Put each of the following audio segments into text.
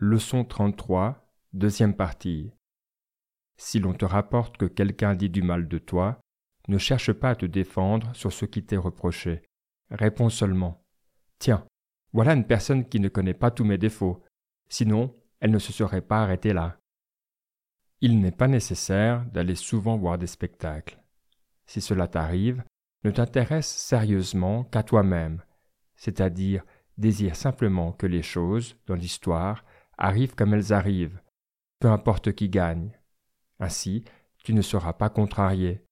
Leçon 33, deuxième partie. Si l'on te rapporte que quelqu'un dit du mal de toi, ne cherche pas à te défendre sur ce qui t'est reproché. Réponds seulement. Tiens, voilà une personne qui ne connaît pas tous mes défauts. Sinon, elle ne se serait pas arrêtée là. Il n'est pas nécessaire d'aller souvent voir des spectacles. Si cela t'arrive, ne t'intéresse sérieusement qu'à toi-même, c'est-à-dire désire simplement que les choses, dans l'histoire, arrivent comme elles arrivent, peu importe qui gagne. Ainsi, tu ne seras pas contrarié.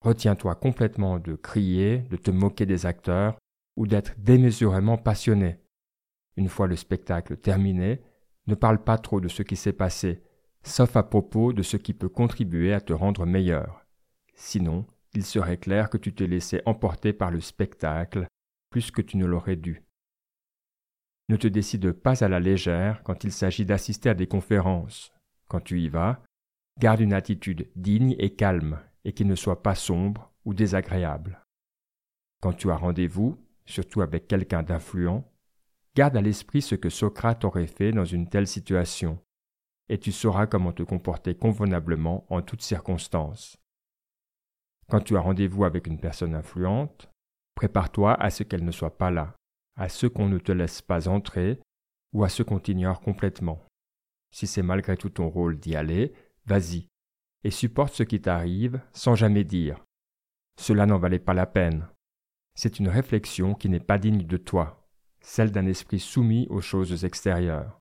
Retiens-toi complètement de crier, de te moquer des acteurs ou d'être démesurément passionné. Une fois le spectacle terminé, ne parle pas trop de ce qui s'est passé, sauf à propos de ce qui peut contribuer à te rendre meilleur. Sinon, il serait clair que tu t'es laissé emporter par le spectacle plus que tu ne l'aurais dû. Ne te décide pas à la légère quand il s'agit d'assister à des conférences. Quand tu y vas, garde une attitude digne et calme, et qui ne soit pas sombre ou désagréable. Quand tu as rendez-vous, surtout avec quelqu'un d'influent, garde à l'esprit ce que Socrate aurait fait dans une telle situation, et tu sauras comment te comporter convenablement en toutes circonstances. Quand tu as rendez-vous avec une personne influente, prépare-toi à ce qu'elle ne soit pas là à ceux qu'on ne te laisse pas entrer ou à ceux qu'on t'ignore complètement. Si c'est malgré tout ton rôle d'y aller, vas-y, et supporte ce qui t'arrive sans jamais dire. Cela n'en valait pas la peine. C'est une réflexion qui n'est pas digne de toi, celle d'un esprit soumis aux choses extérieures.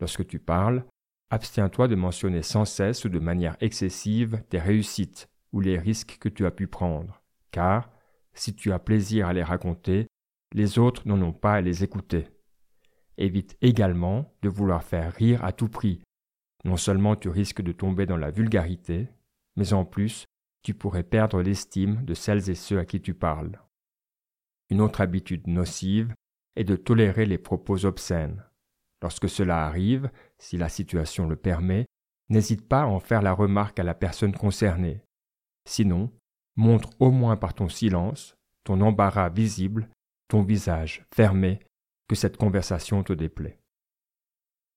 Lorsque tu parles, abstiens-toi de mentionner sans cesse ou de manière excessive tes réussites ou les risques que tu as pu prendre, car, si tu as plaisir à les raconter, les autres n'en ont pas à les écouter. Évite également de vouloir faire rire à tout prix. Non seulement tu risques de tomber dans la vulgarité, mais en plus tu pourrais perdre l'estime de celles et ceux à qui tu parles. Une autre habitude nocive est de tolérer les propos obscènes. Lorsque cela arrive, si la situation le permet, n'hésite pas à en faire la remarque à la personne concernée. Sinon, montre au moins par ton silence, ton embarras visible ton visage fermé, que cette conversation te déplaît.